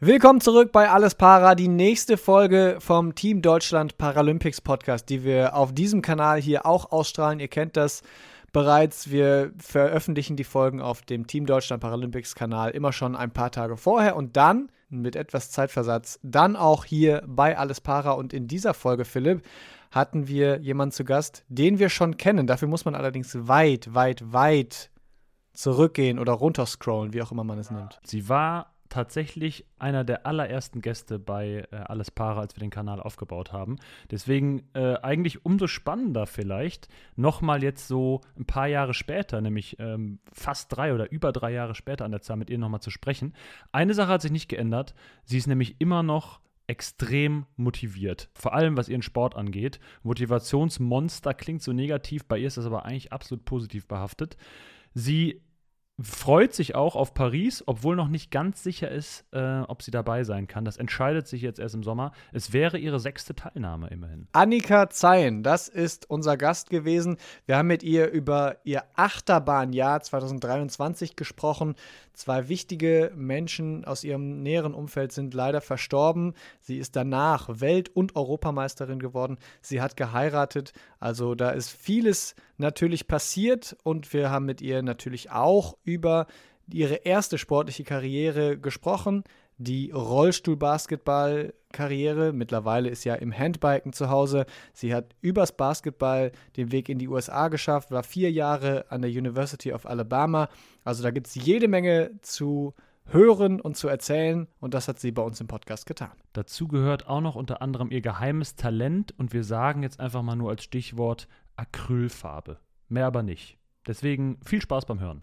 Willkommen zurück bei Alles Para, die nächste Folge vom Team Deutschland Paralympics Podcast, die wir auf diesem Kanal hier auch ausstrahlen. Ihr kennt das bereits. Wir veröffentlichen die Folgen auf dem Team Deutschland Paralympics Kanal immer schon ein paar Tage vorher und dann mit etwas Zeitversatz dann auch hier bei Alles Para und in dieser Folge, Philipp, hatten wir jemanden zu Gast, den wir schon kennen. Dafür muss man allerdings weit, weit, weit zurückgehen oder runterscrollen, wie auch immer man es nennt. Sie war tatsächlich einer der allerersten Gäste bei äh, Alles Para, als wir den Kanal aufgebaut haben. Deswegen äh, eigentlich umso spannender vielleicht, nochmal jetzt so ein paar Jahre später, nämlich ähm, fast drei oder über drei Jahre später an der Zahl mit ihr nochmal zu sprechen. Eine Sache hat sich nicht geändert. Sie ist nämlich immer noch extrem motiviert. Vor allem, was ihren Sport angeht. Motivationsmonster klingt so negativ, bei ihr ist das aber eigentlich absolut positiv behaftet. Sie freut sich auch auf Paris, obwohl noch nicht ganz sicher ist, äh, ob sie dabei sein kann. Das entscheidet sich jetzt erst im Sommer. Es wäre ihre sechste Teilnahme immerhin. Annika Zeyen, das ist unser Gast gewesen. Wir haben mit ihr über ihr Achterbahnjahr 2023 gesprochen. Zwei wichtige Menschen aus ihrem näheren Umfeld sind leider verstorben. Sie ist danach Welt- und Europameisterin geworden. Sie hat geheiratet. Also da ist vieles natürlich passiert und wir haben mit ihr natürlich auch über ihre erste sportliche Karriere gesprochen, die Rollstuhl-Basketball-Karriere. Mittlerweile ist ja im Handbiken zu Hause. Sie hat übers Basketball den Weg in die USA geschafft, war vier Jahre an der University of Alabama. Also da gibt es jede Menge zu hören und zu erzählen und das hat sie bei uns im Podcast getan. Dazu gehört auch noch unter anderem ihr geheimes Talent und wir sagen jetzt einfach mal nur als Stichwort Acrylfarbe. Mehr aber nicht. Deswegen viel Spaß beim Hören.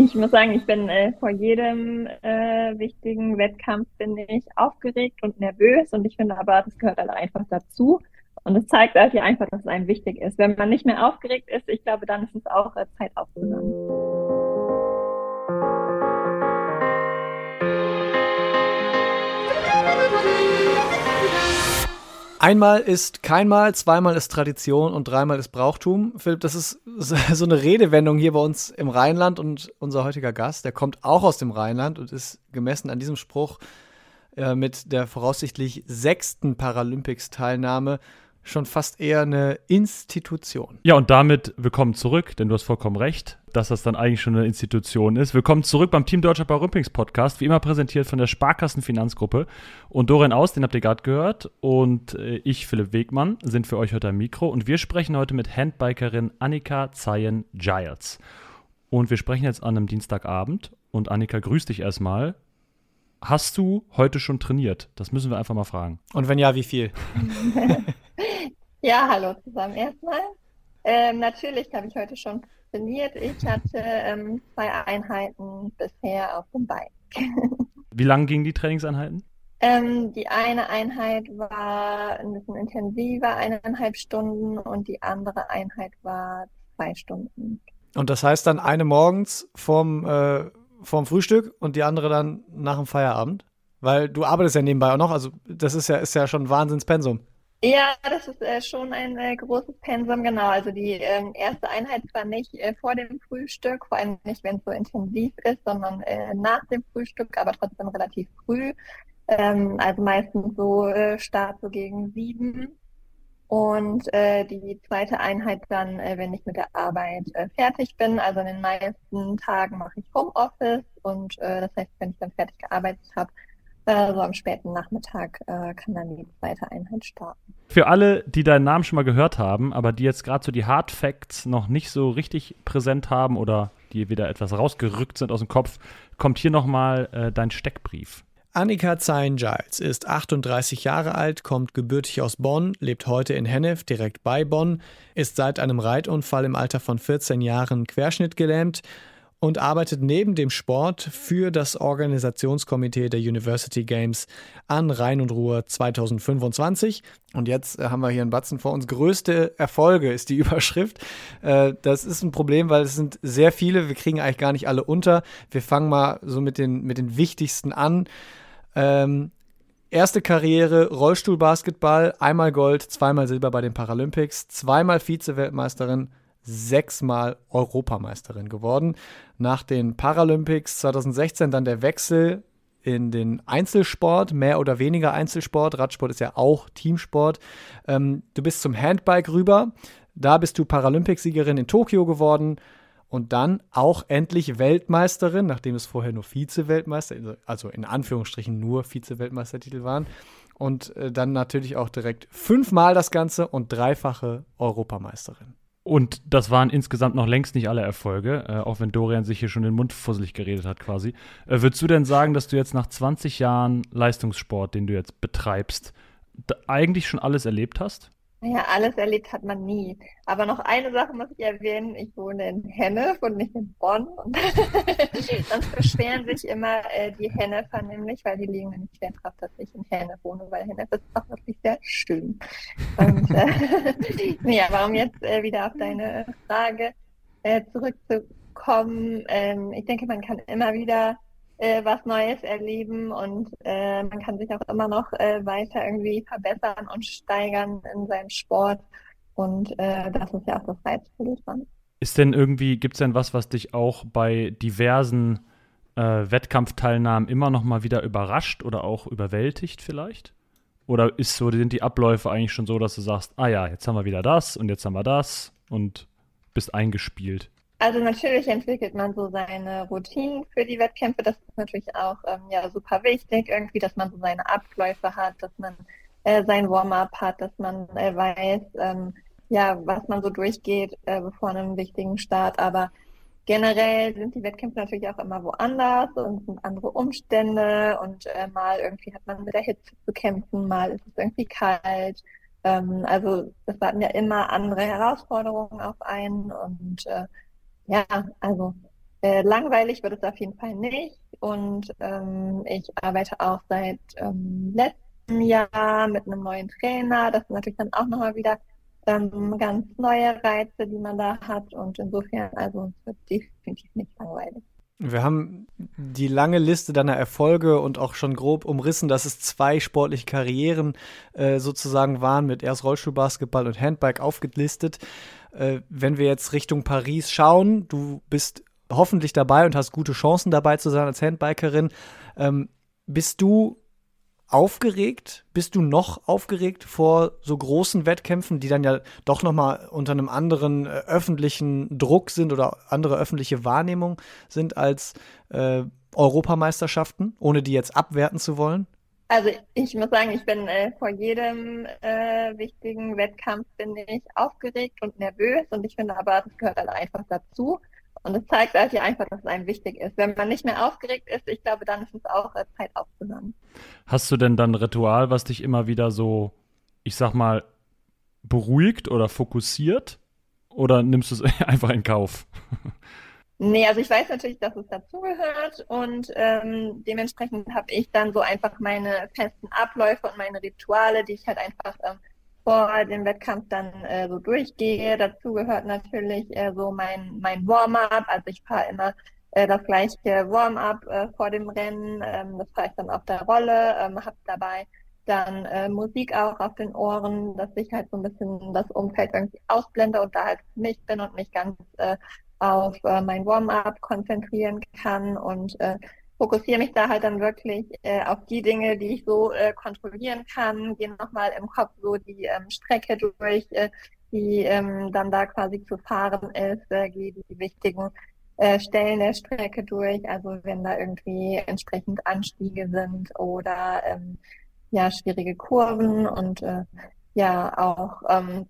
Ich muss sagen, ich bin äh, vor jedem äh, wichtigen Wettkampf bin ich aufgeregt und nervös und ich finde aber, das gehört halt einfach dazu. Und es zeigt halt hier einfach, dass es einem wichtig ist. Wenn man nicht mehr aufgeregt ist, ich glaube, dann ist es auch äh, Zeit aufzuhören. Einmal ist keinmal, zweimal ist Tradition und dreimal ist Brauchtum. Philipp, das ist so eine Redewendung hier bei uns im Rheinland und unser heutiger Gast, der kommt auch aus dem Rheinland und ist gemessen an diesem Spruch äh, mit der voraussichtlich sechsten Paralympics-Teilnahme schon fast eher eine Institution. Ja, und damit willkommen zurück, denn du hast vollkommen recht, dass das dann eigentlich schon eine Institution ist. Willkommen zurück beim Team Deutscher Paralympics Podcast, wie immer präsentiert von der Sparkassen Finanzgruppe. Und Dorian Aus, den habt ihr gerade gehört, und äh, ich, Philipp Wegmann, sind für euch heute am Mikro. Und wir sprechen heute mit Handbikerin Annika Zayen-Giles. Und wir sprechen jetzt an einem Dienstagabend. Und Annika, grüß dich erstmal. Hast du heute schon trainiert? Das müssen wir einfach mal fragen. Und wenn ja, wie viel? ja, hallo zusammen erstmal. Ähm, natürlich habe ich heute schon trainiert. Ich hatte ähm, zwei Einheiten bisher auf dem Bike. Wie lang gingen die Trainingseinheiten? Ähm, die eine Einheit war ein bisschen intensiver, eineinhalb Stunden, und die andere Einheit war zwei Stunden. Und das heißt dann eine morgens vorm äh, vorm Frühstück und die andere dann nach dem Feierabend? Weil du arbeitest ja nebenbei auch noch, also das ist ja, ist ja schon ein Wahnsinnspensum. Ja, das ist äh, schon ein äh, großes Pensum, genau. Also die ähm, erste Einheit zwar nicht äh, vor dem Frühstück, vor allem nicht, wenn es so intensiv ist, sondern äh, nach dem Frühstück, aber trotzdem relativ früh. Ähm, also meistens so äh, Start so gegen sieben. Und äh, die zweite Einheit dann, wenn ich mit der Arbeit fertig bin. Also in den meisten Tagen mache ich Homeoffice und das heißt, wenn ich dann fertig gearbeitet habe, äh, so am späten Nachmittag äh, kann dann die zweite Einheit starten. Für alle, die deinen Namen schon mal gehört haben, aber die jetzt gerade so die Hard Facts noch nicht so richtig präsent haben oder die wieder etwas rausgerückt sind aus dem Kopf, kommt hier nochmal äh, dein Steckbrief. Annika Zein-Giles ist 38 Jahre alt, kommt gebürtig aus Bonn, lebt heute in Hennef, direkt bei Bonn, ist seit einem Reitunfall im Alter von 14 Jahren querschnittgelähmt und arbeitet neben dem Sport für das Organisationskomitee der University Games an Rhein und Ruhr 2025. Und jetzt äh, haben wir hier einen Batzen vor uns. Größte Erfolge ist die Überschrift. Äh, das ist ein Problem, weil es sind sehr viele. Wir kriegen eigentlich gar nicht alle unter. Wir fangen mal so mit den, mit den wichtigsten an. Ähm, Erste Karriere, Rollstuhlbasketball, einmal Gold, zweimal Silber bei den Paralympics, zweimal Vize-Weltmeisterin, sechsmal Europameisterin geworden. Nach den Paralympics 2016 dann der Wechsel in den Einzelsport, mehr oder weniger Einzelsport. Radsport ist ja auch Teamsport. Ähm, du bist zum Handbike rüber. Da bist du Paralympicsiegerin in Tokio geworden und dann auch endlich Weltmeisterin, nachdem es vorher nur Vize-Weltmeister, also in Anführungsstrichen nur Vize-Weltmeistertitel waren. Und äh, dann natürlich auch direkt fünfmal das Ganze und dreifache Europameisterin. Und das waren insgesamt noch längst nicht alle Erfolge, äh, auch wenn Dorian sich hier schon den Mund fusselig geredet hat quasi. Äh, würdest du denn sagen, dass du jetzt nach 20 Jahren Leistungssport, den du jetzt betreibst, eigentlich schon alles erlebt hast? Ja, alles erlebt hat man nie. Aber noch eine Sache muss ich erwähnen. Ich wohne in Hennef und nicht in Bonn. Und sonst beschweren sich immer äh, die Hennefer nämlich, weil die liegen nämlich sehr drauf, dass ich in Hennef wohne, weil Hennef ist auch wirklich sehr schön. Und äh, ja, warum jetzt äh, wieder auf deine Frage äh, zurückzukommen? Ähm, ich denke, man kann immer wieder äh, was Neues erleben und äh, man kann sich auch immer noch äh, weiter irgendwie verbessern und steigern in seinem Sport. Und äh, das ist ja auch das Reizvolle dran. Ist denn irgendwie, gibt es denn was, was dich auch bei diversen äh, Wettkampfteilnahmen immer noch mal wieder überrascht oder auch überwältigt vielleicht? Oder ist so, sind die Abläufe eigentlich schon so, dass du sagst, ah ja, jetzt haben wir wieder das und jetzt haben wir das und bist eingespielt? Also natürlich entwickelt man so seine Routinen für die Wettkämpfe. Das ist natürlich auch ähm, ja super wichtig, irgendwie, dass man so seine Abläufe hat, dass man äh, sein Warm-up hat, dass man äh, weiß, ähm, ja, was man so durchgeht äh, bevor einem wichtigen Start. Aber generell sind die Wettkämpfe natürlich auch immer woanders und sind andere Umstände und äh, mal irgendwie hat man mit der Hitze zu kämpfen, mal ist es irgendwie kalt. Ähm, also es warten ja immer andere Herausforderungen auf einen und äh, ja, also äh, langweilig wird es auf jeden Fall nicht. Und ähm, ich arbeite auch seit ähm, letztem Jahr mit einem neuen Trainer. Das sind natürlich dann auch nochmal wieder ähm, ganz neue Reize, die man da hat. Und insofern, also es wird definitiv nicht langweilig. Wir haben die lange Liste deiner Erfolge und auch schon grob umrissen, dass es zwei sportliche Karrieren äh, sozusagen waren, mit erst Rollstuhlbasketball und Handbike aufgelistet äh, wenn wir jetzt Richtung Paris schauen, du bist hoffentlich dabei und hast gute Chancen dabei zu sein als Handbikerin. Ähm, bist du aufgeregt? Bist du noch aufgeregt vor so großen Wettkämpfen, die dann ja doch noch mal unter einem anderen äh, öffentlichen Druck sind oder andere öffentliche Wahrnehmung sind als äh, Europameisterschaften, ohne die jetzt abwerten zu wollen? Also ich muss sagen, ich bin äh, vor jedem äh, wichtigen Wettkampf bin ich aufgeregt und nervös und ich finde aber, das gehört halt einfach dazu. Und es zeigt halt ja einfach, dass es einem wichtig ist. Wenn man nicht mehr aufgeregt ist, ich glaube, dann ist es auch Zeit aufzuhören. Hast du denn dann ein Ritual, was dich immer wieder so, ich sag mal, beruhigt oder fokussiert? Oder nimmst du es einfach in Kauf? Nee, also ich weiß natürlich, dass es dazugehört und ähm, dementsprechend habe ich dann so einfach meine festen Abläufe und meine Rituale, die ich halt einfach ähm, vor dem Wettkampf dann äh, so durchgehe. Dazu gehört natürlich äh, so mein, mein Warm-up, also ich fahre immer äh, das gleiche Warm-up äh, vor dem Rennen, ähm, das fahre ich dann auf der Rolle, ähm, habe dabei dann äh, Musik auch auf den Ohren, dass ich halt so ein bisschen das Umfeld irgendwie ausblende und da halt nicht bin und mich ganz äh, auf äh, mein Warm-up konzentrieren kann. Und äh, fokussiere mich da halt dann wirklich äh, auf die Dinge, die ich so äh, kontrollieren kann, gehe nochmal im Kopf so die ähm, Strecke durch, äh, die ähm, dann da quasi zu fahren ist, äh, gehe die wichtigen äh, Stellen der Strecke durch, also wenn da irgendwie entsprechend Anstiege sind oder ähm, ja schwierige Kurven und äh, ja auch ähm,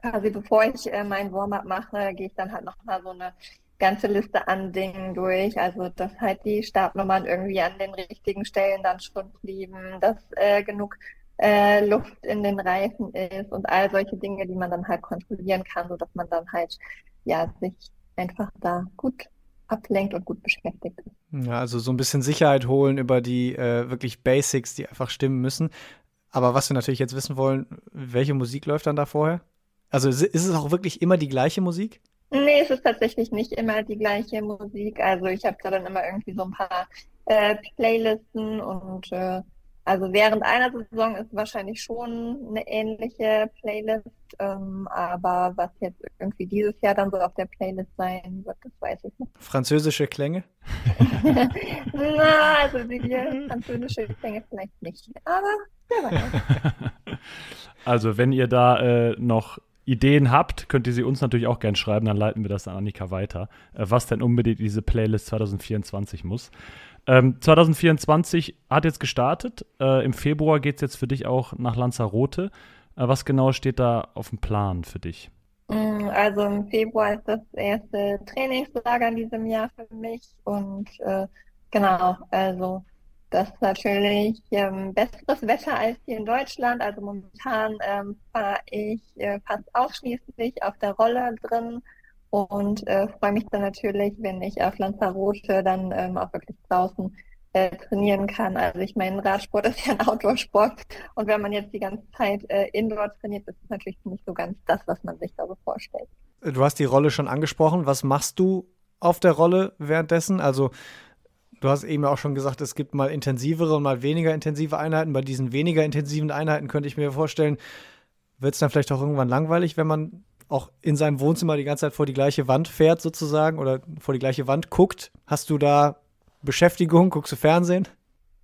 quasi bevor ich äh, mein Warm-up mache, gehe ich dann halt nochmal so eine ganze Liste an Dingen durch. Also, dass halt die Startnummern irgendwie an den richtigen Stellen dann schon blieben, dass äh, genug äh, Luft in den Reifen ist und all solche Dinge, die man dann halt kontrollieren kann, sodass man dann halt ja sich einfach da gut ablenkt und gut beschäftigt ist. Ja, also so ein bisschen Sicherheit holen über die äh, wirklich Basics, die einfach stimmen müssen. Aber was wir natürlich jetzt wissen wollen, welche Musik läuft dann da vorher? Also ist es auch wirklich immer die gleiche Musik? Nee, es ist tatsächlich nicht immer die gleiche Musik. Also ich habe da dann immer irgendwie so ein paar äh, Playlisten und äh, also während einer Saison ist wahrscheinlich schon eine ähnliche Playlist, ähm, aber was jetzt irgendwie dieses Jahr dann so auf der Playlist sein wird, das weiß ich nicht. Französische Klänge? Na, also die französische Klänge vielleicht nicht, aber wer weiß. Also wenn ihr da äh, noch Ideen habt, könnt ihr sie uns natürlich auch gerne schreiben, dann leiten wir das an Annika weiter, äh, was denn unbedingt diese Playlist 2024 muss. Ähm, 2024 hat jetzt gestartet. Äh, Im Februar geht es jetzt für dich auch nach Lanzarote. Äh, was genau steht da auf dem Plan für dich? Mm, also im Februar ist das erste Trainingslager in diesem Jahr für mich und äh, genau, also das ist natürlich ähm, besseres Wetter als hier in Deutschland. Also momentan ähm, fahre ich äh, fast ausschließlich auf der Rolle drin und äh, freue mich dann natürlich, wenn ich auf Lanzarote dann ähm, auch wirklich draußen äh, trainieren kann. Also ich meine, Radsport ist ja ein Outdoor-Sport und wenn man jetzt die ganze Zeit äh, Indoor trainiert, ist es natürlich nicht so ganz das, was man sich da so vorstellt. Du hast die Rolle schon angesprochen. Was machst du auf der Rolle währenddessen? Also du hast eben auch schon gesagt, es gibt mal intensivere und mal weniger intensive Einheiten. Bei diesen weniger intensiven Einheiten könnte ich mir vorstellen, wird es dann vielleicht auch irgendwann langweilig, wenn man auch in seinem Wohnzimmer die ganze Zeit vor die gleiche Wand fährt sozusagen oder vor die gleiche Wand guckt. Hast du da Beschäftigung? Guckst du Fernsehen?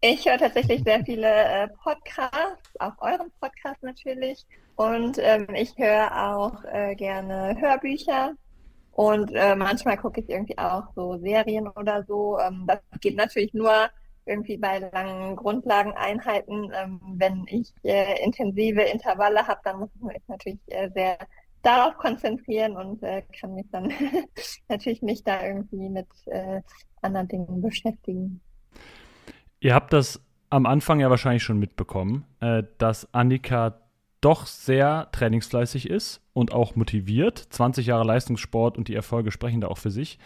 Ich höre tatsächlich sehr viele äh, Podcasts, auch euren Podcast natürlich. Und ähm, ich höre auch äh, gerne Hörbücher. Und äh, manchmal gucke ich irgendwie auch so Serien oder so. Ähm, das geht natürlich nur irgendwie bei langen Grundlageneinheiten. Ähm, wenn ich äh, intensive Intervalle habe, dann muss ich mich natürlich äh, sehr darauf konzentrieren und äh, kann mich dann natürlich nicht da irgendwie mit äh, anderen Dingen beschäftigen. Ihr habt das am Anfang ja wahrscheinlich schon mitbekommen, äh, dass Annika doch sehr trainingsfleißig ist und auch motiviert. 20 Jahre Leistungssport und die Erfolge sprechen da auch für sich.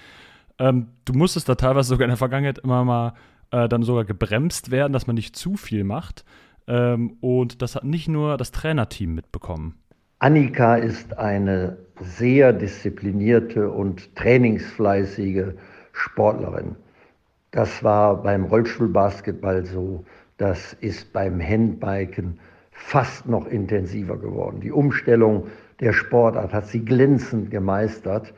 Ähm, du musstest da teilweise sogar in der Vergangenheit immer mal äh, dann sogar gebremst werden, dass man nicht zu viel macht. Ähm, und das hat nicht nur das Trainerteam mitbekommen. Annika ist eine sehr disziplinierte und trainingsfleißige Sportlerin. Das war beim Rollstuhlbasketball so, das ist beim Handbiken fast noch intensiver geworden. Die Umstellung der Sportart hat sie glänzend gemeistert.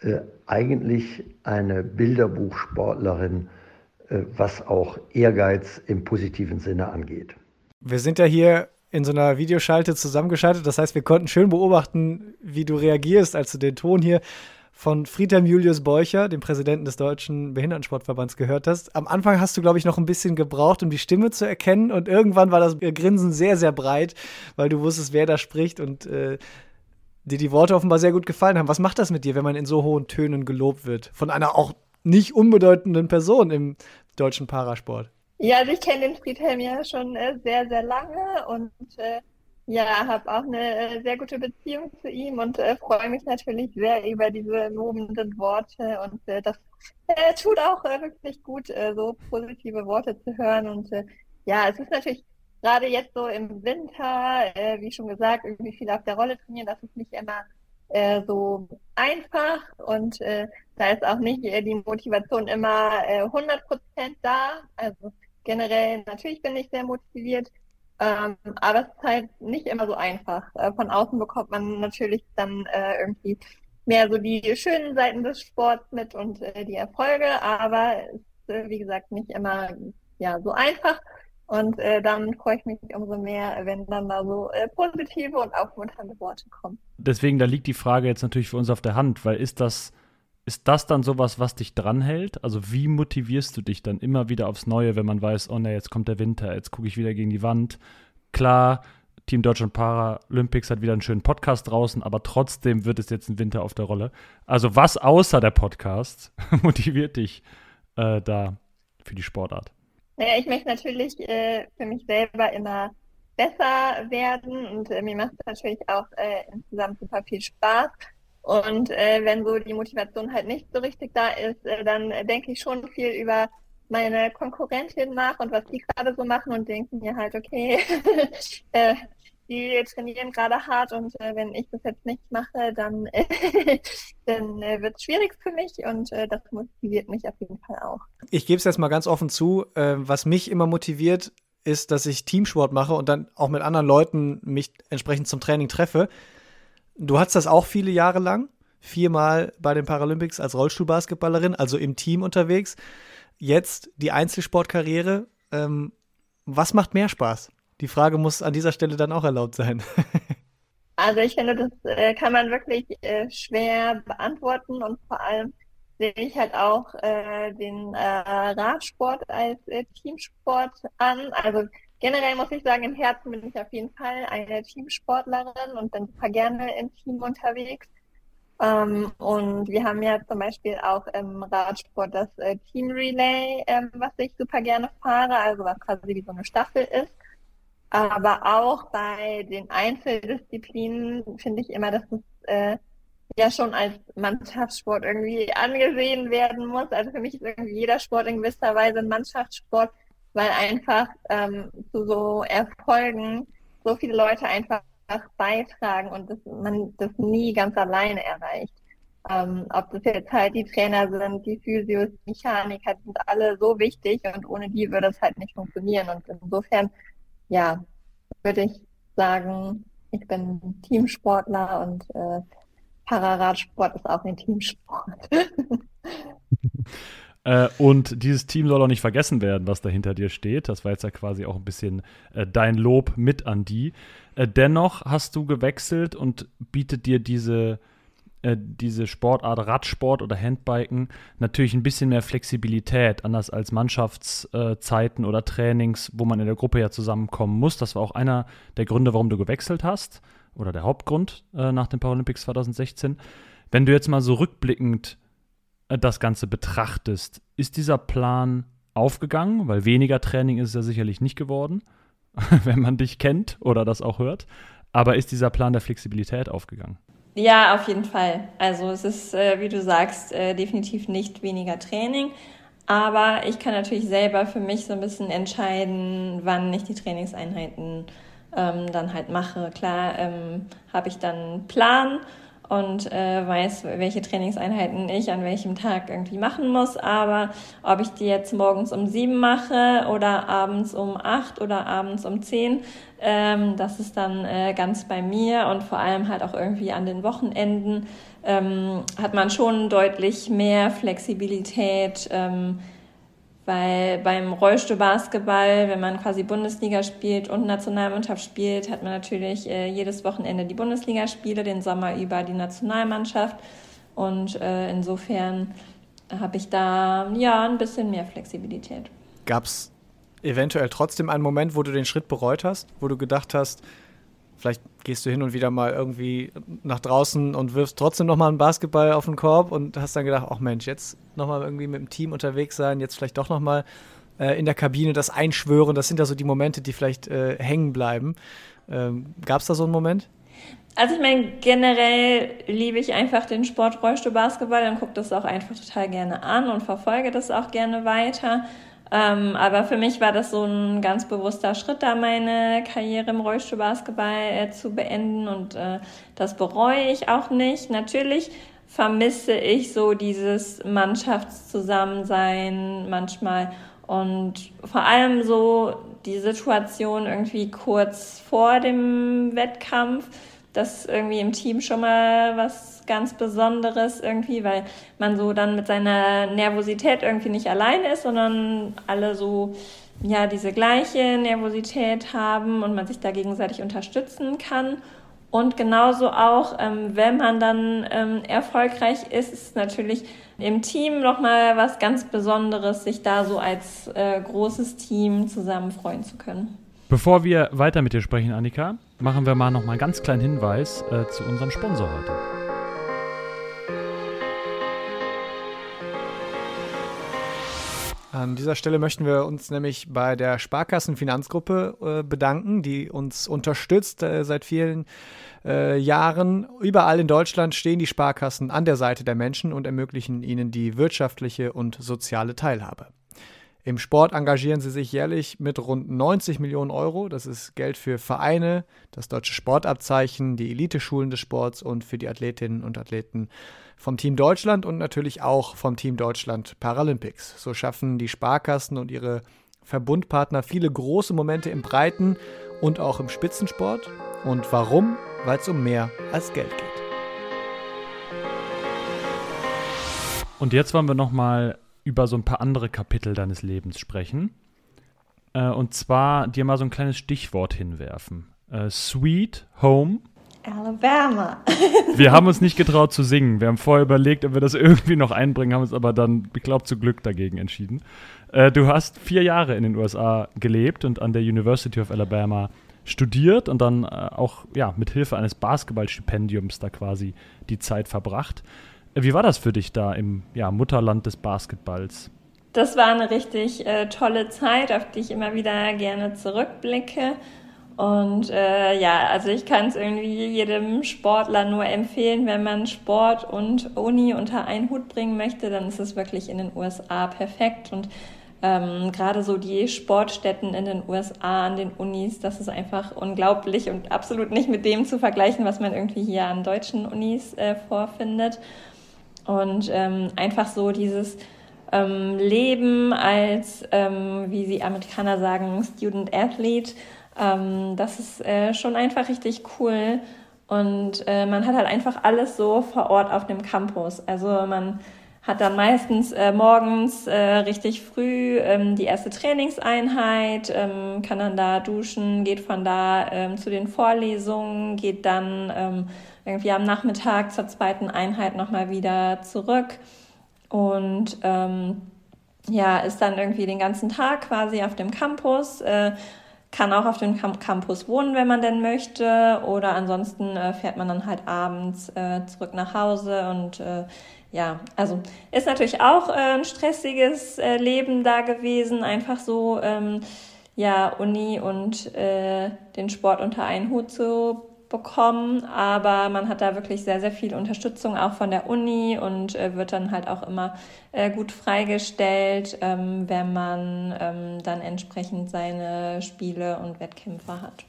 Äh, eigentlich eine Bilderbuchsportlerin, äh, was auch Ehrgeiz im positiven Sinne angeht. Wir sind ja hier in so einer Videoschalte zusammengeschaltet. Das heißt, wir konnten schön beobachten, wie du reagierst, als du den Ton hier von Friedhelm Julius Beucher, dem Präsidenten des Deutschen Behindertensportverbands, gehört hast. Am Anfang hast du, glaube ich, noch ein bisschen gebraucht, um die Stimme zu erkennen. Und irgendwann war das Grinsen sehr, sehr breit, weil du wusstest, wer da spricht und äh, dir die Worte offenbar sehr gut gefallen haben. Was macht das mit dir, wenn man in so hohen Tönen gelobt wird? Von einer auch nicht unbedeutenden Person im deutschen Parasport. Ja, also ich kenne den Friedhelm ja schon äh, sehr, sehr lange und äh, ja, habe auch eine äh, sehr gute Beziehung zu ihm und äh, freue mich natürlich sehr über diese lobenden Worte und äh, das äh, tut auch wirklich gut, so positive Worte zu hören und ja, es ist natürlich gerade jetzt so im Winter, wie schon gesagt, irgendwie viel auf der Rolle trainieren, das ist nicht immer so einfach und da ist auch nicht die Motivation immer 100 Prozent da, also generell, natürlich bin ich sehr motiviert, ähm, aber es ist halt nicht immer so einfach. Äh, von außen bekommt man natürlich dann äh, irgendwie mehr so die schönen Seiten des Sports mit und äh, die Erfolge, aber es ist, wie gesagt, nicht immer ja, so einfach. Und äh, dann freue ich mich umso mehr, wenn dann mal so äh, positive und aufmunternde Worte kommen. Deswegen, da liegt die Frage jetzt natürlich für uns auf der Hand, weil ist das ist das dann sowas, was dich dranhält? Also wie motivierst du dich dann immer wieder aufs Neue, wenn man weiß, oh ne, jetzt kommt der Winter, jetzt gucke ich wieder gegen die Wand. Klar, Team Deutschland Paralympics hat wieder einen schönen Podcast draußen, aber trotzdem wird es jetzt ein Winter auf der Rolle. Also was außer der Podcast motiviert dich äh, da für die Sportart? Naja, ich möchte natürlich äh, für mich selber immer besser werden und äh, mir macht es natürlich auch äh, insgesamt super viel Spaß. Und äh, wenn so die Motivation halt nicht so richtig da ist, äh, dann äh, denke ich schon viel über meine Konkurrentin nach und was die gerade so machen und denke mir halt, okay, äh, die trainieren gerade hart und äh, wenn ich das jetzt nicht mache, dann, dann äh, wird es schwierig für mich und das motiviert mich auf jeden Fall auch. Ich gebe es jetzt mal ganz offen zu, was mich immer motiviert, ist, dass ich Teamsport mache und dann auch mit anderen Leuten mich entsprechend zum Training treffe. Du hattest das auch viele Jahre lang, viermal bei den Paralympics als Rollstuhlbasketballerin, also im Team unterwegs. Jetzt die Einzelsportkarriere. Ähm, was macht mehr Spaß? Die Frage muss an dieser Stelle dann auch erlaubt sein. Also ich finde, das äh, kann man wirklich äh, schwer beantworten und vor allem sehe ich halt auch äh, den äh, Radsport als äh, Teamsport an. Also generell muss ich sagen, im Herzen bin ich auf jeden Fall eine Teamsportlerin und bin super gerne im Team unterwegs. Ähm, und wir haben ja zum Beispiel auch im Radsport das äh, Team Relay, ähm, was ich super gerne fahre, also was quasi wie so eine Staffel ist. Aber auch bei den Einzeldisziplinen finde ich immer, dass es äh, ja schon als Mannschaftssport irgendwie angesehen werden muss. Also für mich ist irgendwie jeder Sport in gewisser Weise ein Mannschaftssport, weil einfach ähm, zu so Erfolgen so viele Leute einfach beitragen und das, man das nie ganz alleine erreicht. Ähm, ob das jetzt halt die Trainer sind, die Physios, die Mechaniker, die sind alle so wichtig und ohne die würde es halt nicht funktionieren. Und insofern, ja, würde ich sagen, ich bin Teamsportler und äh, Pararadsport ist auch ein Teamsport. äh, und dieses Team soll auch nicht vergessen werden, was da hinter dir steht. Das war jetzt ja quasi auch ein bisschen äh, dein Lob mit an die. Äh, dennoch hast du gewechselt und bietet dir diese, äh, diese Sportart Radsport oder Handbiken natürlich ein bisschen mehr Flexibilität, anders als Mannschaftszeiten oder Trainings, wo man in der Gruppe ja zusammenkommen muss. Das war auch einer der Gründe, warum du gewechselt hast oder der Hauptgrund äh, nach den Paralympics 2016. Wenn du jetzt mal so rückblickend äh, das Ganze betrachtest, ist dieser Plan aufgegangen? Weil weniger Training ist es ja sicherlich nicht geworden, wenn man dich kennt oder das auch hört. Aber ist dieser Plan der Flexibilität aufgegangen? Ja, auf jeden Fall. Also es ist, äh, wie du sagst, äh, definitiv nicht weniger Training. Aber ich kann natürlich selber für mich so ein bisschen entscheiden, wann ich die Trainingseinheiten ähm, dann halt mache. Klar ähm, habe ich dann einen Plan und äh, weiß, welche Trainingseinheiten ich an welchem Tag irgendwie machen muss. Aber ob ich die jetzt morgens um sieben mache oder abends um acht oder abends um zehn, ähm, das ist dann äh, ganz bei mir und vor allem halt auch irgendwie an den Wochenenden ähm, hat man schon deutlich mehr Flexibilität. Ähm, weil beim Rollstuhlbasketball, wenn man quasi Bundesliga spielt und Nationalmannschaft spielt, hat man natürlich äh, jedes Wochenende die Bundesligaspiele, den Sommer über die Nationalmannschaft. Und äh, insofern habe ich da ja ein bisschen mehr Flexibilität. Gab es eventuell trotzdem einen Moment, wo du den Schritt bereut hast, wo du gedacht hast, Vielleicht gehst du hin und wieder mal irgendwie nach draußen und wirfst trotzdem nochmal einen Basketball auf den Korb und hast dann gedacht, ach Mensch, jetzt nochmal irgendwie mit dem Team unterwegs sein, jetzt vielleicht doch nochmal äh, in der Kabine das einschwören. Das sind ja so die Momente, die vielleicht äh, hängen bleiben. Ähm, Gab es da so einen Moment? Also ich meine, generell liebe ich einfach den Sport Rollstuhl-Basketball und gucke das auch einfach total gerne an und verfolge das auch gerne weiter. Ähm, aber für mich war das so ein ganz bewusster Schritt, da meine Karriere im Rollstuhlbasketball äh, zu beenden und äh, das bereue ich auch nicht. Natürlich vermisse ich so dieses Mannschaftszusammensein manchmal und vor allem so die Situation irgendwie kurz vor dem Wettkampf, dass irgendwie im Team schon mal was ganz Besonderes irgendwie, weil man so dann mit seiner Nervosität irgendwie nicht allein ist, sondern alle so ja diese gleiche Nervosität haben und man sich da gegenseitig unterstützen kann. Und genauso auch, ähm, wenn man dann ähm, erfolgreich ist, ist natürlich im Team nochmal was ganz Besonderes, sich da so als äh, großes Team zusammen freuen zu können. Bevor wir weiter mit dir sprechen, Annika, machen wir mal noch mal einen ganz kleinen Hinweis äh, zu unserem Sponsor heute. An dieser Stelle möchten wir uns nämlich bei der Sparkassenfinanzgruppe äh, bedanken, die uns unterstützt äh, seit vielen äh, Jahren. Überall in Deutschland stehen die Sparkassen an der Seite der Menschen und ermöglichen ihnen die wirtschaftliche und soziale Teilhabe. Im Sport engagieren sie sich jährlich mit rund 90 Millionen Euro. Das ist Geld für Vereine, das deutsche Sportabzeichen, die Eliteschulen des Sports und für die Athletinnen und Athleten vom Team Deutschland und natürlich auch vom Team Deutschland Paralympics. So schaffen die Sparkassen und ihre Verbundpartner, viele große Momente im Breiten und auch im Spitzensport. Und warum? Weil es um mehr als Geld geht. Und jetzt wollen wir noch mal über so ein paar andere Kapitel deines Lebens sprechen. Äh, und zwar dir mal so ein kleines Stichwort hinwerfen. Äh, Sweet Home. Alabama. wir haben uns nicht getraut zu singen. Wir haben vorher überlegt, ob wir das irgendwie noch einbringen, haben uns aber dann, ich glaube, zu Glück dagegen entschieden. Äh, du hast vier Jahre in den USA gelebt und an der University of Alabama studiert und dann äh, auch ja, mit Hilfe eines Basketballstipendiums da quasi die Zeit verbracht. Äh, wie war das für dich da im ja, Mutterland des Basketballs? Das war eine richtig äh, tolle Zeit, auf die ich immer wieder gerne zurückblicke. Und äh, ja, also ich kann es irgendwie jedem Sportler nur empfehlen, wenn man Sport und Uni unter einen Hut bringen möchte, dann ist es wirklich in den USA perfekt. Und ähm, gerade so die Sportstätten in den USA an den Unis, das ist einfach unglaublich und absolut nicht mit dem zu vergleichen, was man irgendwie hier an deutschen Unis äh, vorfindet. Und ähm, einfach so dieses ähm, Leben als, ähm, wie sie Amerikaner sagen, Student Athlete, ähm, das ist äh, schon einfach richtig cool. Und äh, man hat halt einfach alles so vor Ort auf dem Campus. Also man hat dann meistens äh, morgens äh, richtig früh ähm, die erste Trainingseinheit, ähm, kann dann da duschen, geht von da ähm, zu den Vorlesungen, geht dann ähm, irgendwie am Nachmittag zur zweiten Einheit nochmal wieder zurück und ähm, ja, ist dann irgendwie den ganzen Tag quasi auf dem Campus, äh, kann auch auf dem Campus wohnen, wenn man denn möchte, oder ansonsten äh, fährt man dann halt abends äh, zurück nach Hause und äh, ja, also ist natürlich auch äh, ein stressiges äh, Leben da gewesen, einfach so ähm, ja Uni und äh, den Sport unter einen Hut zu bekommen, aber man hat da wirklich sehr, sehr viel Unterstützung auch von der Uni und äh, wird dann halt auch immer äh, gut freigestellt, ähm, wenn man ähm, dann entsprechend seine Spiele und Wettkämpfe hat.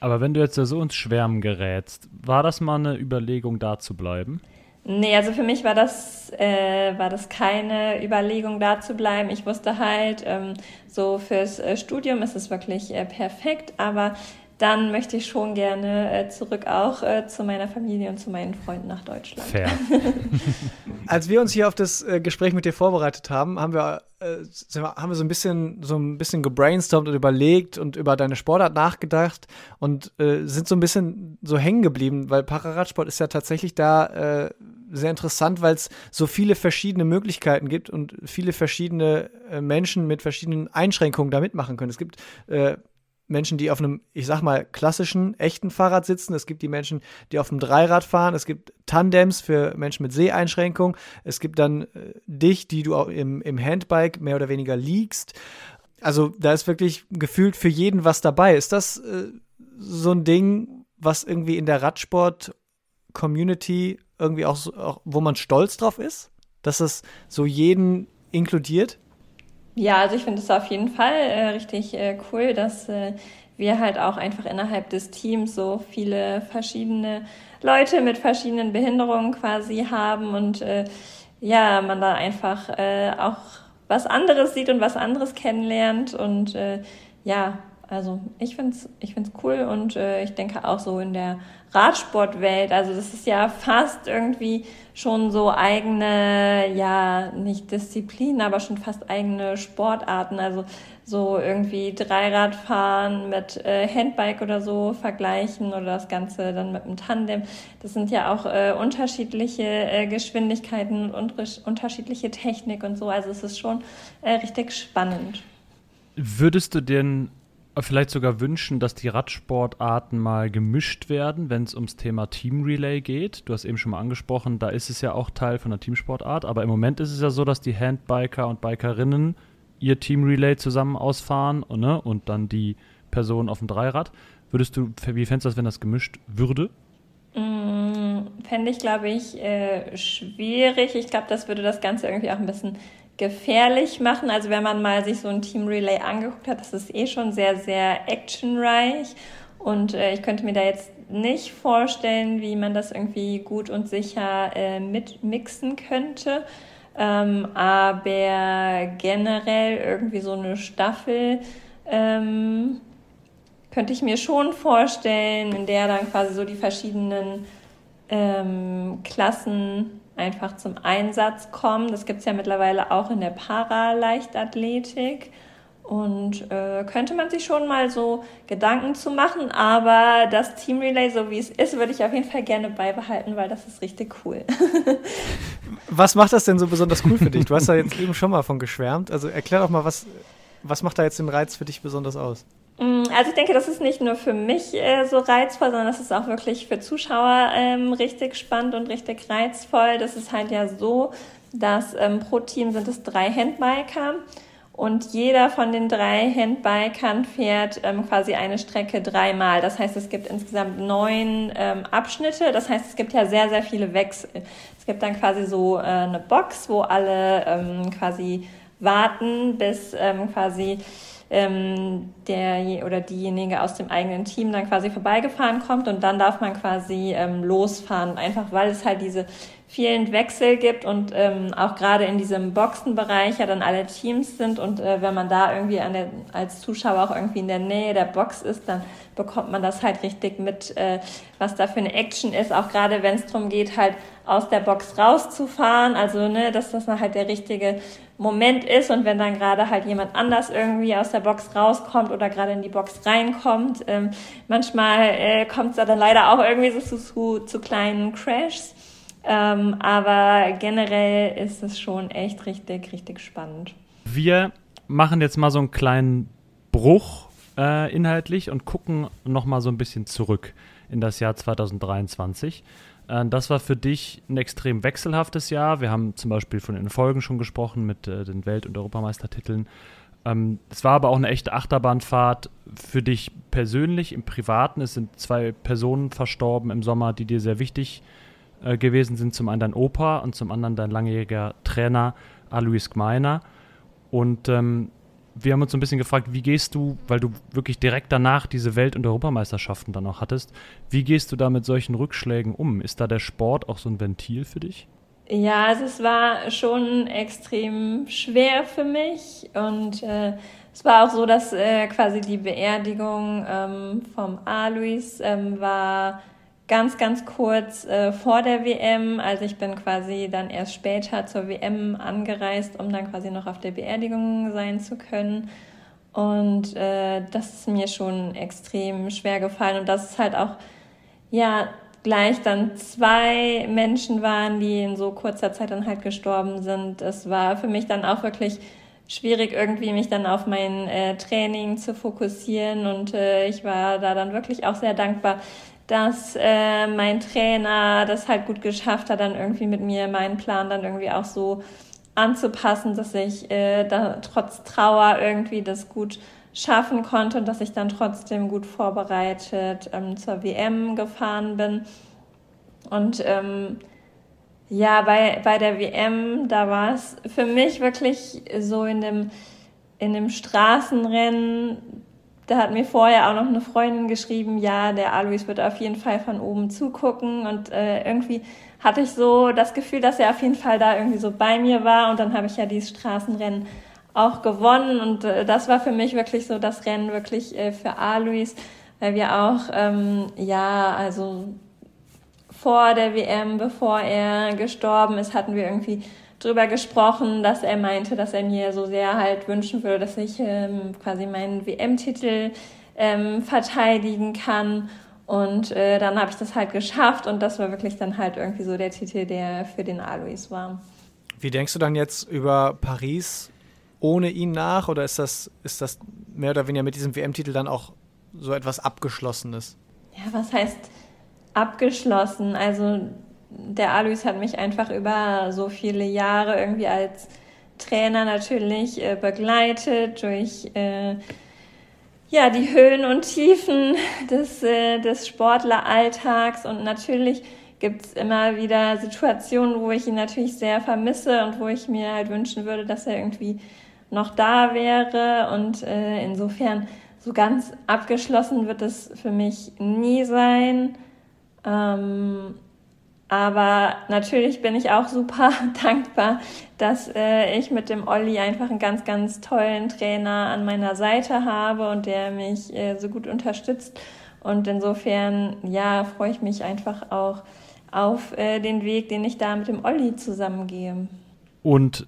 Aber wenn du jetzt so ins Schwärmen gerätst, war das mal eine Überlegung, da zu bleiben? Nee, also für mich war das, äh, war das keine Überlegung, da zu bleiben. Ich wusste halt, ähm, so fürs äh, Studium ist es wirklich äh, perfekt, aber dann möchte ich schon gerne äh, zurück auch äh, zu meiner Familie und zu meinen Freunden nach Deutschland. Fair. Als wir uns hier auf das äh, Gespräch mit dir vorbereitet haben, haben wir, äh, haben wir so ein bisschen so ein bisschen gebrainstormt und überlegt und über deine Sportart nachgedacht und äh, sind so ein bisschen so hängen geblieben, weil Pararadsport ist ja tatsächlich da äh, sehr interessant, weil es so viele verschiedene Möglichkeiten gibt und viele verschiedene Menschen mit verschiedenen Einschränkungen da mitmachen können. Es gibt Menschen, die auf einem, ich sag mal, klassischen, echten Fahrrad sitzen. Es gibt die Menschen, die auf einem Dreirad fahren. Es gibt Tandems für Menschen mit Seheinschränkung. Es gibt dann äh, dich, die du auch im, im Handbike mehr oder weniger liegst. Also da ist wirklich gefühlt für jeden was dabei. Ist das äh, so ein Ding, was irgendwie in der Radsport-Community irgendwie auch, auch, wo man stolz drauf ist? Dass es so jeden inkludiert? Ja, also ich finde es auf jeden Fall äh, richtig äh, cool, dass äh, wir halt auch einfach innerhalb des Teams so viele verschiedene Leute mit verschiedenen Behinderungen quasi haben und äh, ja, man da einfach äh, auch was anderes sieht und was anderes kennenlernt und äh, ja, also ich finde es ich find's cool und äh, ich denke auch so in der Radsportwelt, also das ist ja fast irgendwie schon so eigene, ja, nicht Disziplinen, aber schon fast eigene Sportarten. Also so irgendwie Dreiradfahren mit äh, Handbike oder so vergleichen oder das Ganze dann mit einem Tandem. Das sind ja auch äh, unterschiedliche äh, Geschwindigkeiten und unterschiedliche Technik und so. Also es ist schon äh, richtig spannend. Würdest du denn vielleicht sogar wünschen, dass die Radsportarten mal gemischt werden, wenn es ums Thema Team Relay geht. Du hast eben schon mal angesprochen, da ist es ja auch Teil von der Teamsportart, aber im Moment ist es ja so, dass die Handbiker und Bikerinnen ihr Team Relay zusammen ausfahren ne, und dann die Person auf dem Dreirad. Würdest du, wie fändest du das, wenn das gemischt würde? Mm, Fände ich, glaube ich, äh, schwierig. Ich glaube, das würde das Ganze irgendwie auch ein bisschen gefährlich machen. Also wenn man mal sich so ein Team Relay angeguckt hat, das ist eh schon sehr, sehr actionreich. Und äh, ich könnte mir da jetzt nicht vorstellen, wie man das irgendwie gut und sicher äh, mitmixen könnte. Ähm, aber generell irgendwie so eine Staffel ähm, könnte ich mir schon vorstellen, in der dann quasi so die verschiedenen ähm, Klassen einfach zum Einsatz kommen. Das gibt es ja mittlerweile auch in der Paraleichtathletik. Und äh, könnte man sich schon mal so Gedanken zu machen, aber das Team Relay, so wie es ist, würde ich auf jeden Fall gerne beibehalten, weil das ist richtig cool. was macht das denn so besonders cool für dich? Du hast da jetzt eben schon mal von geschwärmt. Also erklär doch mal, was, was macht da jetzt den Reiz für dich besonders aus? Mm, also ich denke, das ist nicht nur für mich äh, so reizvoll, sondern das ist auch wirklich für Zuschauer ähm, richtig spannend und richtig reizvoll. Das ist halt ja so, dass ähm, pro Team sind es drei Handbiker und jeder von den drei Handbikern fährt ähm, quasi eine Strecke dreimal. Das heißt, es gibt insgesamt neun ähm, Abschnitte. Das heißt, es gibt ja sehr, sehr viele Wechsel. Es gibt dann quasi so äh, eine Box, wo alle ähm, quasi warten, bis ähm, quasi ähm, der oder diejenige aus dem eigenen Team dann quasi vorbeigefahren kommt und dann darf man quasi ähm, losfahren, einfach weil es halt diese vielen Wechsel gibt und ähm, auch gerade in diesem Boxenbereich ja dann alle Teams sind und äh, wenn man da irgendwie an der, als Zuschauer auch irgendwie in der Nähe der Box ist, dann bekommt man das halt richtig mit, äh, was da für eine Action ist, auch gerade wenn es darum geht, halt aus der Box rauszufahren, also ne, dass das dann halt der richtige Moment ist und wenn dann gerade halt jemand anders irgendwie aus der Box rauskommt oder gerade in die Box reinkommt, ähm, manchmal äh, kommt es da dann leider auch irgendwie so zu, zu, zu kleinen Crashs ähm, aber generell ist es schon echt richtig, richtig spannend. Wir machen jetzt mal so einen kleinen Bruch äh, inhaltlich und gucken noch mal so ein bisschen zurück in das Jahr 2023. Äh, das war für dich ein extrem wechselhaftes Jahr. Wir haben zum Beispiel von den Folgen schon gesprochen mit äh, den Welt- und Europameistertiteln. Ähm, es war aber auch eine echte Achterbahnfahrt für dich persönlich, im Privaten. Es sind zwei Personen verstorben im Sommer, die dir sehr wichtig waren äh, gewesen sind. Zum einen dein Opa und zum anderen dein langjähriger Trainer Alois Gmeiner. Und ähm, wir haben uns so ein bisschen gefragt, wie gehst du, weil du wirklich direkt danach diese Welt- und Europameisterschaften dann auch hattest, wie gehst du da mit solchen Rückschlägen um? Ist da der Sport auch so ein Ventil für dich? Ja, also es war schon extrem schwer für mich und äh, es war auch so, dass äh, quasi die Beerdigung ähm, vom Alois ähm, war ganz, ganz kurz äh, vor der WM. Also ich bin quasi dann erst später zur WM angereist, um dann quasi noch auf der Beerdigung sein zu können. Und äh, das ist mir schon extrem schwer gefallen. Und das ist halt auch, ja, gleich dann zwei Menschen waren, die in so kurzer Zeit dann halt gestorben sind. Es war für mich dann auch wirklich schwierig, irgendwie mich dann auf mein äh, Training zu fokussieren. Und äh, ich war da dann wirklich auch sehr dankbar, dass äh, mein Trainer das halt gut geschafft hat, dann irgendwie mit mir meinen Plan dann irgendwie auch so anzupassen, dass ich äh, da trotz Trauer irgendwie das gut schaffen konnte und dass ich dann trotzdem gut vorbereitet ähm, zur WM gefahren bin. Und ähm, ja, bei, bei der WM, da war es für mich wirklich so in dem, in dem Straßenrennen, da hat mir vorher auch noch eine Freundin geschrieben, ja, der Alois wird auf jeden Fall von oben zugucken. Und äh, irgendwie hatte ich so das Gefühl, dass er auf jeden Fall da irgendwie so bei mir war. Und dann habe ich ja dieses Straßenrennen auch gewonnen. Und äh, das war für mich wirklich so das Rennen wirklich äh, für Alois, weil wir auch, ähm, ja, also vor der WM, bevor er gestorben ist, hatten wir irgendwie drüber gesprochen, dass er meinte, dass er mir so sehr halt wünschen würde, dass ich ähm, quasi meinen WM-Titel ähm, verteidigen kann. Und äh, dann habe ich das halt geschafft und das war wirklich dann halt irgendwie so der Titel, der für den Alois war. Wie denkst du dann jetzt über Paris ohne ihn nach oder ist das, ist das mehr oder weniger mit diesem WM-Titel dann auch so etwas Abgeschlossenes? Ja, was heißt abgeschlossen? Also der Alois hat mich einfach über so viele Jahre irgendwie als Trainer natürlich äh, begleitet durch äh, ja die Höhen und Tiefen des, äh, des Sportleralltags und natürlich gibt es immer wieder Situationen, wo ich ihn natürlich sehr vermisse und wo ich mir halt wünschen würde, dass er irgendwie noch da wäre und äh, insofern so ganz abgeschlossen wird es für mich nie sein. Ähm, Aber natürlich bin ich auch super dankbar, dass äh, ich mit dem Olli einfach einen ganz, ganz tollen Trainer an meiner Seite habe und der mich äh, so gut unterstützt. Und insofern, ja, freue ich mich einfach auch auf äh, den Weg, den ich da mit dem Olli zusammengehe. Und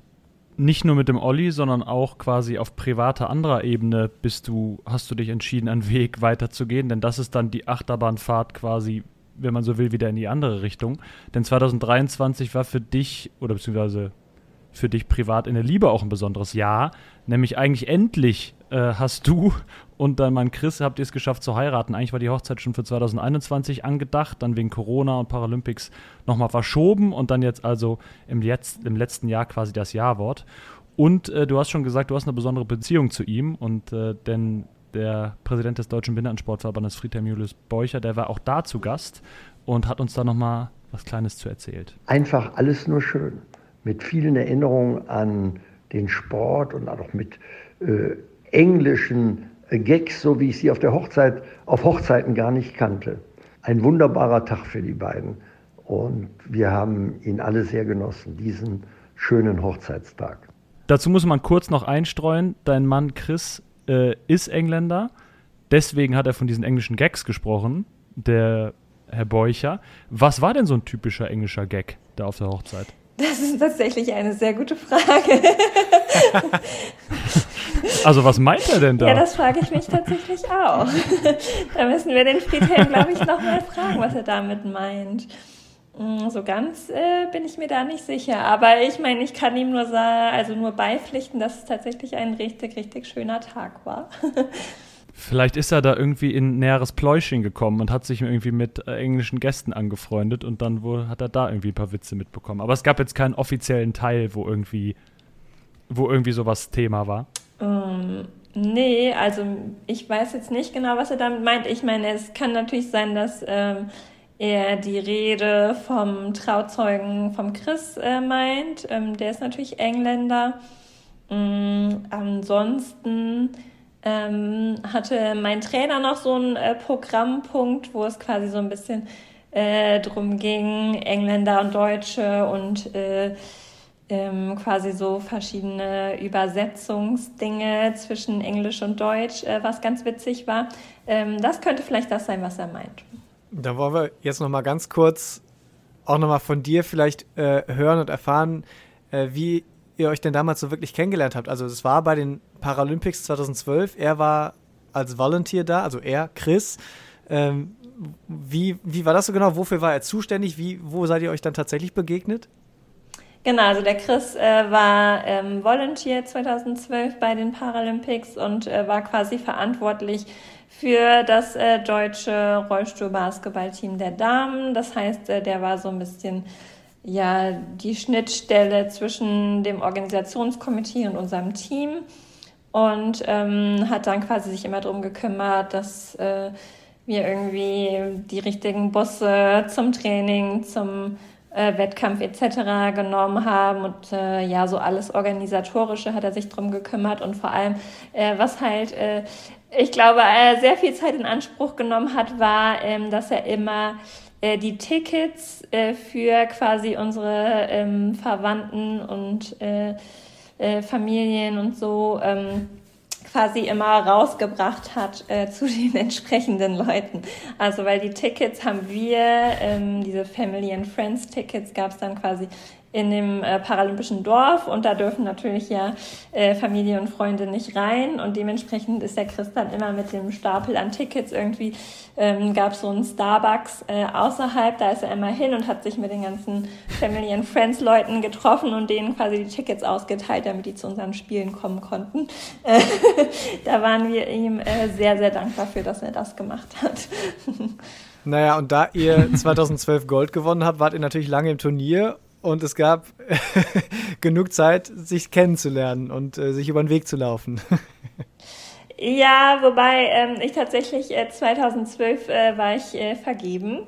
nicht nur mit dem Olli, sondern auch quasi auf privater anderer Ebene bist du, hast du dich entschieden, einen Weg weiterzugehen, denn das ist dann die Achterbahnfahrt quasi wenn man so will, wieder in die andere Richtung. Denn 2023 war für dich, oder beziehungsweise für dich privat in der Liebe auch ein besonderes Jahr. Nämlich eigentlich endlich äh, hast du und dein Mann Chris, habt ihr es geschafft zu heiraten. Eigentlich war die Hochzeit schon für 2021 angedacht, dann wegen Corona und Paralympics nochmal verschoben und dann jetzt also im, jetzt, im letzten Jahr quasi das Jawort. Und äh, du hast schon gesagt, du hast eine besondere Beziehung zu ihm und äh, denn der Präsident des Deutschen Behindertensportverbandes Friedhelm Julius Beucher, der war auch da zu Gast und hat uns da nochmal was Kleines zu erzählt. Einfach alles nur schön. Mit vielen Erinnerungen an den Sport und auch mit äh, englischen äh, Gags, so wie ich sie auf der Hochzeit, auf Hochzeiten gar nicht kannte. Ein wunderbarer Tag für die beiden. Und wir haben ihn alle sehr genossen, diesen schönen Hochzeitstag. Dazu muss man kurz noch einstreuen, dein Mann Chris äh, ist Engländer. Deswegen hat er von diesen englischen Gags gesprochen, der Herr Beucher. Was war denn so ein typischer englischer Gag da auf der Hochzeit? Das ist tatsächlich eine sehr gute Frage. also was meint er denn da? Ja, das frage ich mich tatsächlich auch. da müssen wir den Friedhelm, glaube ich, nochmal fragen, was er damit meint. Mm, so ganz äh, bin ich mir da nicht sicher. Aber ich meine, ich kann ihm nur sagen, also nur beipflichten, dass es tatsächlich ein richtig, richtig schöner Tag war. Vielleicht ist er da irgendwie in näheres Pläusching gekommen und hat sich irgendwie mit äh, englischen Gästen angefreundet und dann wohl hat er da irgendwie ein paar Witze mitbekommen. Aber es gab jetzt keinen offiziellen Teil, wo irgendwie, wo irgendwie sowas Thema war. Um, ähm, nee, also ich weiß jetzt nicht genau, was er damit meint. Ich meine, es kann natürlich sein, dass ähm, er die Rede vom Trauzeugen vom Chris äh, meint. Ähm, der ist natürlich Engländer. Ähm, ansonsten ähm, hatte mein Trainer noch so einen äh, Programmpunkt, wo es quasi so ein bisschen äh, drum ging, Engländer und Deutsche und äh, ähm, quasi so verschiedene Übersetzungsdinge zwischen Englisch und Deutsch, äh, was ganz witzig war. Ähm, das könnte vielleicht das sein, was er meint. Da wollen wir jetzt noch mal ganz kurz auch noch mal von dir vielleicht äh, hören und erfahren, äh, wie ihr euch denn damals so wirklich kennengelernt habt. Also es war bei den Paralympics 2012. Er war als Volunteer da, also er, Chris. Ähm, wie, wie war das so genau? Wofür war er zuständig? Wie, wo seid ihr euch dann tatsächlich begegnet? Genau, also der Chris äh, war ähm, Volunteer 2012 bei den Paralympics und äh, war quasi verantwortlich für das äh, deutsche Rollstuhlbasketballteam der Damen. Das heißt, äh, der war so ein bisschen ja die Schnittstelle zwischen dem Organisationskomitee und unserem Team und ähm, hat dann quasi sich immer darum gekümmert, dass äh, wir irgendwie die richtigen Busse zum Training, zum äh, Wettkampf etc. genommen haben und äh, ja, so alles Organisatorische hat er sich drum gekümmert und vor allem, äh, was halt äh, ich glaube, äh, sehr viel Zeit in Anspruch genommen hat, war, ähm, dass er immer äh, die Tickets für quasi unsere ähm, Verwandten und Familien und so ähm, quasi immer rausgebracht hat äh, zu den entsprechenden Leuten. Also weil die Tickets haben wir, ähm, diese Family and Friends Tickets gab es dann quasi in dem äh, paralympischen Dorf und da dürfen natürlich ja äh, Familie und Freunde nicht rein und dementsprechend ist der Christ dann immer mit dem Stapel an Tickets irgendwie, ähm, gab so einen Starbucks äh, außerhalb, da ist er immer hin und hat sich mit den ganzen Family and Friends Leuten getroffen und denen quasi die Tickets ausgeteilt, damit die zu unseren Spielen kommen konnten. da waren wir ihm äh, sehr, sehr dankbar für, dass er das gemacht hat. Naja, und da ihr 2012 Gold gewonnen habt, wart ihr natürlich lange im Turnier und es gab genug Zeit, sich kennenzulernen und äh, sich über den Weg zu laufen. ja, wobei ähm, ich tatsächlich äh, 2012 äh, war ich äh, vergeben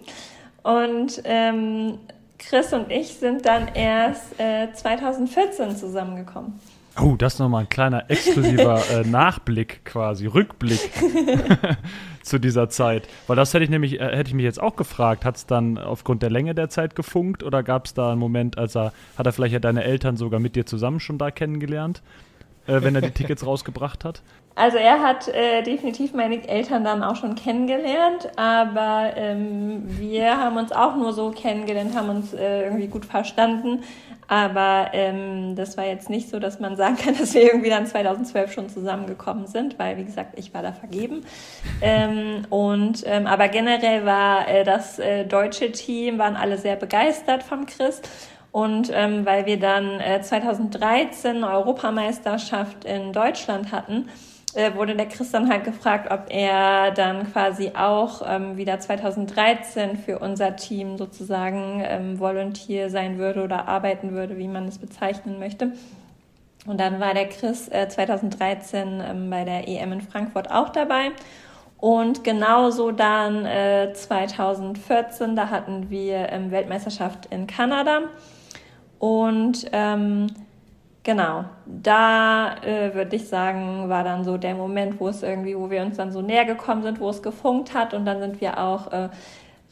und ähm, Chris und ich sind dann erst 2014 äh, zusammengekommen. Oh, das ist nochmal ein kleiner exklusiver äh, Nachblick quasi, Rückblick zu dieser Zeit. Weil das hätte ich nämlich, äh, hätte ich mich jetzt auch gefragt, hat es dann aufgrund der Länge der Zeit gefunkt oder gab es da einen Moment, als er, hat er vielleicht ja deine Eltern sogar mit dir zusammen schon da kennengelernt, äh, wenn er die Tickets rausgebracht hat? Also er hat äh, definitiv meine Eltern dann auch schon kennengelernt, aber ähm, wir haben uns auch nur so kennengelernt, haben uns äh, irgendwie gut verstanden. Aber ähm, das war jetzt nicht so, dass man sagen kann, dass wir irgendwie dann 2012 schon zusammengekommen sind, weil wie gesagt, ich war da vergeben. Ähm, und ähm, aber generell war äh, das äh, deutsche Team waren alle sehr begeistert vom Chris. Und ähm, weil wir dann äh, 2013 eine Europameisterschaft in Deutschland hatten, äh, wurde der Chris dann halt gefragt, ob er dann quasi auch ähm, wieder 2013 für unser Team sozusagen ähm, Volunteer sein würde oder arbeiten würde, wie man es bezeichnen möchte. Und dann war der Chris äh, 2013 ähm, bei der EM in Frankfurt auch dabei. Und genauso dann äh, 2014, da hatten wir ähm, Weltmeisterschaft in Kanada. Und ähm, Genau, da äh, würde ich sagen, war dann so der Moment, wo es irgendwie, wo wir uns dann so näher gekommen sind, wo es gefunkt hat und dann sind wir auch äh,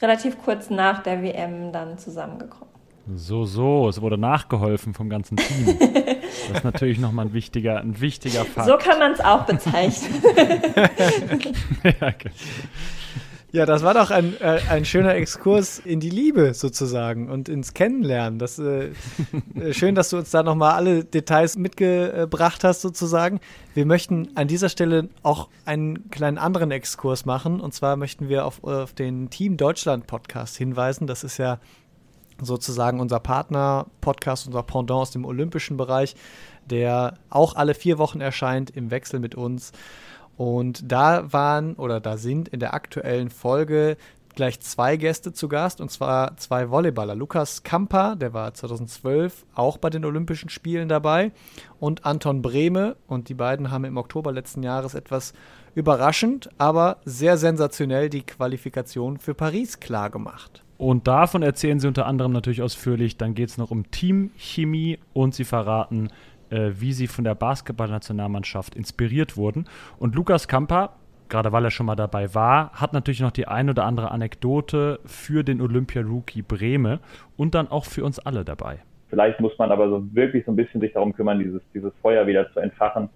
relativ kurz nach der WM dann zusammengekommen. So, so, es wurde nachgeholfen vom ganzen Team. das ist natürlich nochmal ein wichtiger, ein wichtiger Fakt. So kann man es auch bezeichnen. ja, okay. Ja, das war doch ein, äh, ein schöner Exkurs in die Liebe sozusagen und ins Kennenlernen. Das, äh, äh schön, dass du uns da nochmal alle Details mitgebracht hast sozusagen. Wir möchten an dieser Stelle auch einen kleinen anderen Exkurs machen. Und zwar möchten wir auf, auf den Team Deutschland Podcast hinweisen. Das ist ja sozusagen unser Partner-Podcast, unser Pendant aus dem olympischen Bereich, der auch alle vier Wochen erscheint im Wechsel mit uns. Und da waren oder da sind in der aktuellen Folge gleich zwei Gäste zu Gast, und zwar zwei Volleyballer. Lukas Kamper, der war 2012 auch bei den Olympischen Spielen dabei, und Anton Brehme. Und die beiden haben im Oktober letzten Jahres etwas überraschend, aber sehr sensationell die Qualifikation für Paris klargemacht. Und davon erzählen sie unter anderem natürlich ausführlich. Dann geht es noch um Teamchemie und sie verraten, äh, wie sie von der Basketballnationalmannschaft inspiriert wurden. Und Lukas Kamper, gerade weil er schon mal dabei war, hat natürlich noch die ein oder andere Anekdote für den Olympia-Rookie Breme und dann auch für uns alle dabei. Vielleicht muss man aber so wirklich so ein bisschen sich darum kümmern, dieses, dieses Feuer wieder zu entfachen.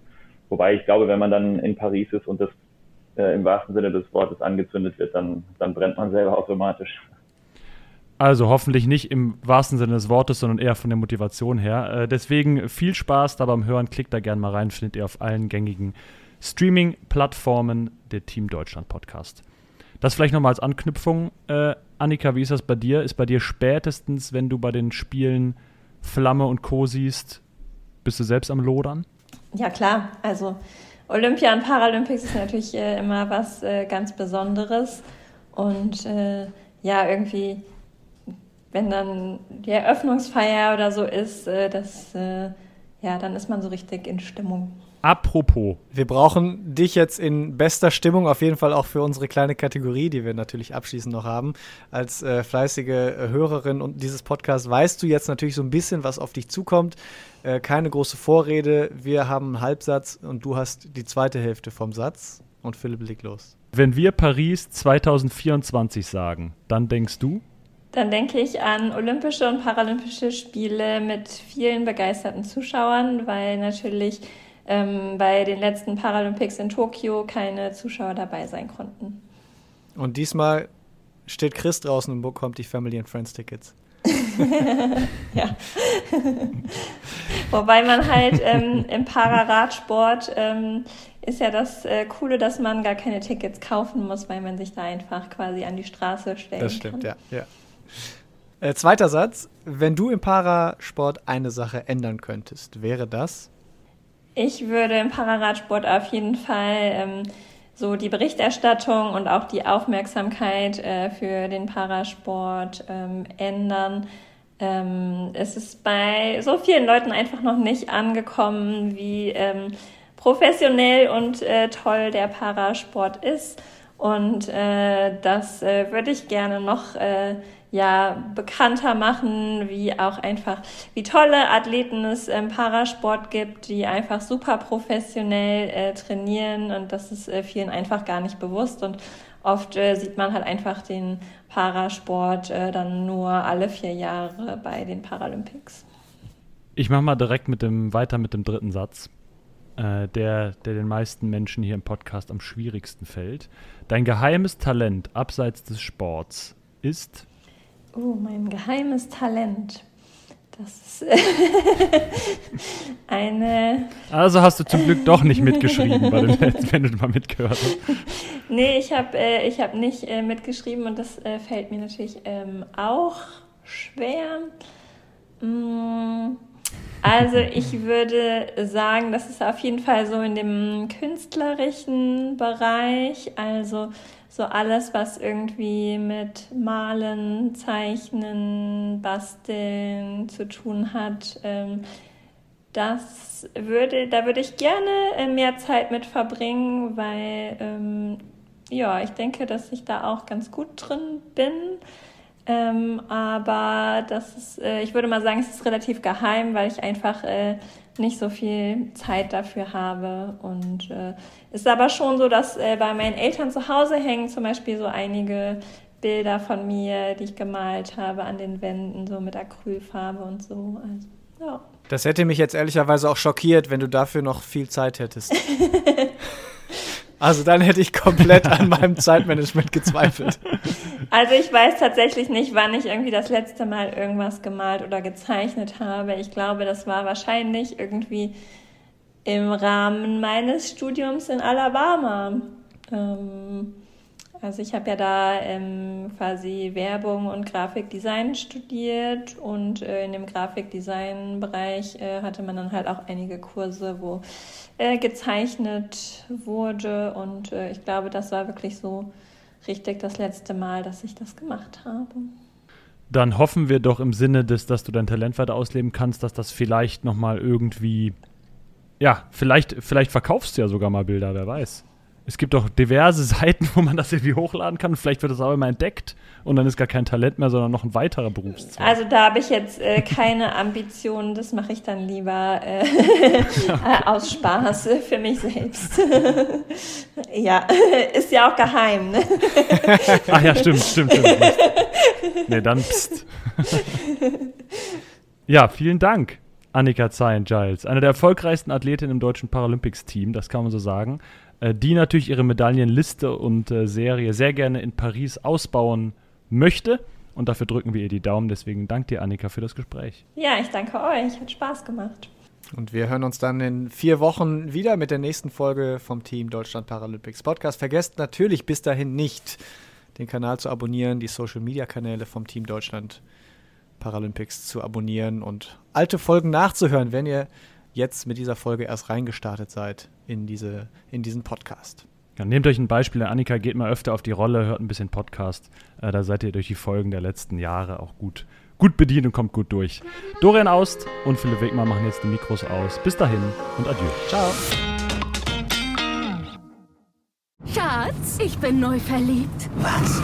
Wobei ich glaube, wenn man dann in Paris ist und das äh, im wahrsten Sinne des Wortes angezündet wird, dann, dann brennt man selber automatisch. Also hoffentlich nicht im wahrsten Sinne des Wortes, sondern eher von der Motivation her. Äh, deswegen viel Spaß da beim Hören. Klickt da gerne mal rein, findet ihr auf allen gängigen Streaming-Plattformen der Team Deutschland Podcast. Das vielleicht nochmal als Anknüpfung. Äh, Annika, wie ist das bei dir? Ist bei dir spätestens, wenn du bei den Spielen Flamme und Co. siehst, bist du selbst am Lodern? Ja, klar. Also Olympia und Paralympics ist natürlich äh, immer was äh, ganz Besonderes. Und äh, ja, irgendwie wenn dann die Eröffnungsfeier oder so ist, äh, das, äh, ja, dann ist man so richtig in Stimmung. Apropos. Wir brauchen dich jetzt in bester Stimmung, auf jeden Fall auch für unsere kleine Kategorie, die wir natürlich abschließend noch haben. Als äh, fleißige äh, Hörerin und dieses Podcasts weißt du jetzt natürlich so ein bisschen, was auf dich zukommt. Äh, keine große Vorrede. Wir haben einen Halbsatz und du hast die zweite Hälfte vom Satz. Und Philipp, leg los. Wenn wir Paris 2024 sagen, dann denkst du? Dann denke ich an Olympische und Paralympische Spiele mit vielen begeisterten Zuschauern, weil natürlich ähm, bei den letzten Paralympics in Tokio keine Zuschauer dabei sein konnten. Und diesmal steht Chris draußen und bekommt die Family and Friends Tickets. ja. Wobei man halt ähm, im Pararadsport ähm, ist ja das äh, Coole, dass man gar keine Tickets kaufen muss, weil man sich da einfach quasi an die Straße stellen Das stimmt, kann. ja. ja. Äh, zweiter Satz. Wenn du im Parasport eine Sache ändern könntest, wäre das? Ich würde im Pararadsport auf jeden Fall ähm, so die Berichterstattung und auch die Aufmerksamkeit äh, für den Parasport ähm, ändern. Ähm, es ist bei so vielen Leuten einfach noch nicht angekommen, wie ähm, professionell und äh, toll der Parasport ist. Und äh, das äh, würde ich gerne noch äh, ja bekannter machen, wie auch einfach, wie tolle Athleten es im Parasport gibt, die einfach super professionell äh, trainieren. Und das ist äh, vielen einfach gar nicht bewusst. Und oft äh, sieht man halt einfach den Parasport äh, dann nur alle vier Jahre bei den Paralympics. Ich mache mal direkt mit dem weiter mit dem dritten Satz äh, der, der den meisten Menschen hier im Podcast am schwierigsten fällt. Dein geheimes Talent abseits des Sports ist? Oh, mein geheimes Talent. Das ist eine. Also hast du zum Glück doch nicht mitgeschrieben, bei den, wenn du mal mitgehört hast. Nee, ich habe äh, hab nicht äh, mitgeschrieben und das äh, fällt mir natürlich ähm, auch schwer. Mm. Also ich würde sagen, das ist auf jeden Fall so in dem künstlerischen Bereich, also so alles, was irgendwie mit Malen, Zeichnen, Basteln zu tun hat. Ähm, das würde, da würde ich gerne äh, mehr Zeit mit verbringen, weil ähm, ja, ich denke, dass ich da auch ganz gut drin bin. Ähm, aber das ist, äh, ich würde mal sagen, es ist relativ geheim, weil ich einfach äh, nicht so viel Zeit dafür habe. Und äh, ist aber schon so, dass äh, bei meinen Eltern zu Hause hängen zum Beispiel so einige Bilder von mir, die ich gemalt habe an den Wänden, so mit Acrylfarbe und so. Also, ja. Das hätte mich jetzt ehrlicherweise auch schockiert, wenn du dafür noch viel Zeit hättest. Also dann hätte ich komplett an meinem Zeitmanagement gezweifelt. Also ich weiß tatsächlich nicht, wann ich irgendwie das letzte Mal irgendwas gemalt oder gezeichnet habe. Ich glaube, das war wahrscheinlich irgendwie im Rahmen meines Studiums in Alabama. Ähm, also ich habe ja da ähm, quasi Werbung und Grafikdesign studiert und äh, in dem Grafikdesign-Bereich äh, hatte man dann halt auch einige Kurse, wo äh, gezeichnet wurde und äh, ich glaube, das war wirklich so richtig das letzte Mal, dass ich das gemacht habe. Dann hoffen wir doch im Sinne des, dass du dein Talent weiter ausleben kannst, dass das vielleicht nochmal irgendwie, ja, vielleicht, vielleicht verkaufst du ja sogar mal Bilder, wer weiß es gibt doch diverse Seiten, wo man das irgendwie hochladen kann. Vielleicht wird das auch immer entdeckt und dann ist gar kein Talent mehr, sondern noch ein weiterer Berufszweig. Also da habe ich jetzt äh, keine Ambitionen. Das mache ich dann lieber äh, okay. aus Spaß für mich selbst. ja, ist ja auch geheim. Ne? Ach ja, stimmt, stimmt, stimmt. nee, dann pst. ja, vielen Dank. Annika Zayen-Giles, eine der erfolgreichsten Athletinnen im deutschen Paralympics-Team, das kann man so sagen. Äh, die natürlich ihre Medaillenliste und äh, Serie sehr gerne in Paris ausbauen möchte. Und dafür drücken wir ihr die Daumen. Deswegen danke dir, Annika, für das Gespräch. Ja, ich danke euch. Hat Spaß gemacht. Und wir hören uns dann in vier Wochen wieder mit der nächsten Folge vom Team Deutschland Paralympics Podcast. Vergesst natürlich bis dahin nicht, den Kanal zu abonnieren, die Social Media Kanäle vom Team Deutschland Paralympics zu abonnieren und alte Folgen nachzuhören, wenn ihr jetzt mit dieser Folge erst reingestartet seid in, diese, in diesen Podcast. Ja, nehmt euch ein Beispiel. Annika geht mal öfter auf die Rolle, hört ein bisschen Podcast. Äh, da seid ihr durch die Folgen der letzten Jahre auch gut, gut bedient und kommt gut durch. Dorian Aust und Philipp Wegmann machen jetzt die Mikros aus. Bis dahin und adieu. Ciao. Schatz, ich bin neu verliebt. Was?